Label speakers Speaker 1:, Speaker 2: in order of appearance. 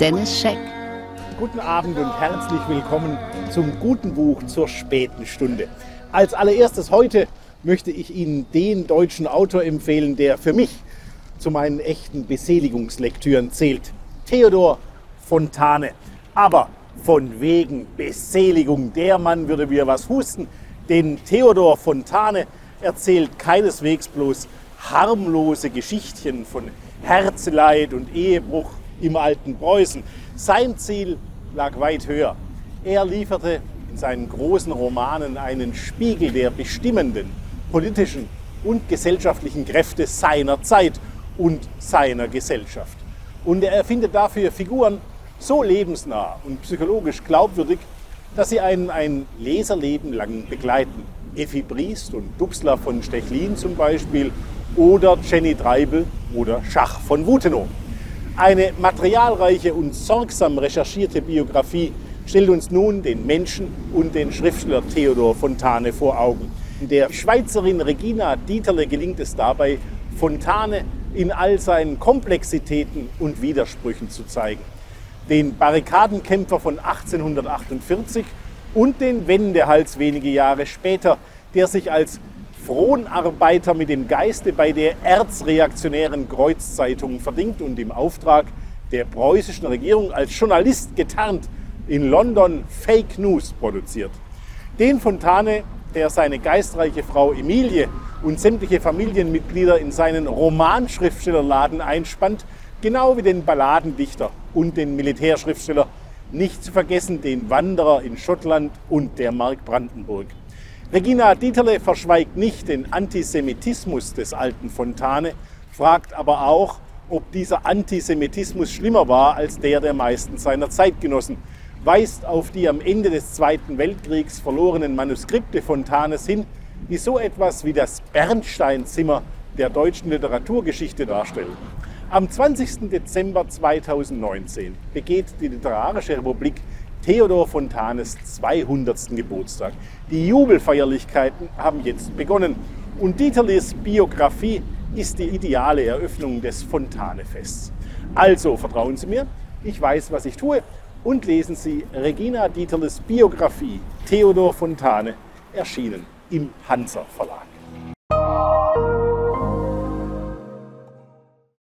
Speaker 1: Dennis Scheck.
Speaker 2: Guten Abend und herzlich willkommen zum guten Buch zur späten Stunde. Als allererstes heute möchte ich Ihnen den deutschen Autor empfehlen, der für mich zu meinen echten Beseligungslektüren zählt. Theodor Fontane. Aber von wegen Beseligung, der Mann würde mir was husten, denn Theodor Fontane erzählt keineswegs bloß harmlose Geschichtchen von Herzeleid und Ehebruch im alten Preußen. Sein Ziel lag weit höher. Er lieferte in seinen großen Romanen einen Spiegel der bestimmenden politischen und gesellschaftlichen Kräfte seiner Zeit und seiner Gesellschaft. Und er erfindet dafür Figuren so lebensnah und psychologisch glaubwürdig, dass sie einen ein Leserleben lang begleiten. Effi Briest und Dubsla von Stechlin zum Beispiel oder Jenny Treibel oder Schach von Wutenow. Eine materialreiche und sorgsam recherchierte Biografie stellt uns nun den Menschen und den Schriftsteller Theodor Fontane vor Augen. Der Schweizerin Regina Dieterle gelingt es dabei, Fontane in all seinen Komplexitäten und Widersprüchen zu zeigen. Den Barrikadenkämpfer von 1848 und den Wendehals wenige Jahre später, der sich als Fronarbeiter mit dem Geiste bei der erzreaktionären Kreuzzeitung verdingt und im Auftrag der preußischen Regierung als Journalist getarnt in London Fake News produziert. Den Fontane, der seine geistreiche Frau Emilie und sämtliche Familienmitglieder in seinen Romanschriftstellerladen einspannt, genau wie den Balladendichter und den Militärschriftsteller, nicht zu vergessen den Wanderer in Schottland und der Mark Brandenburg. Regina Dieterle verschweigt nicht den Antisemitismus des alten Fontane, fragt aber auch, ob dieser Antisemitismus schlimmer war als der der meisten seiner Zeitgenossen, weist auf die am Ende des Zweiten Weltkriegs verlorenen Manuskripte Fontanes hin, die so etwas wie das Bernsteinzimmer der deutschen Literaturgeschichte darstellen. Am 20. Dezember 2019 begeht die Literarische Republik Theodor Fontanes 200. Geburtstag. Die Jubelfeierlichkeiten haben jetzt begonnen und Dieterles Biografie ist die ideale Eröffnung des Fontanefests. Also vertrauen Sie mir, ich weiß, was ich tue und lesen Sie Regina Dieterles Biografie Theodor Fontane, erschienen im Hansa Verlag.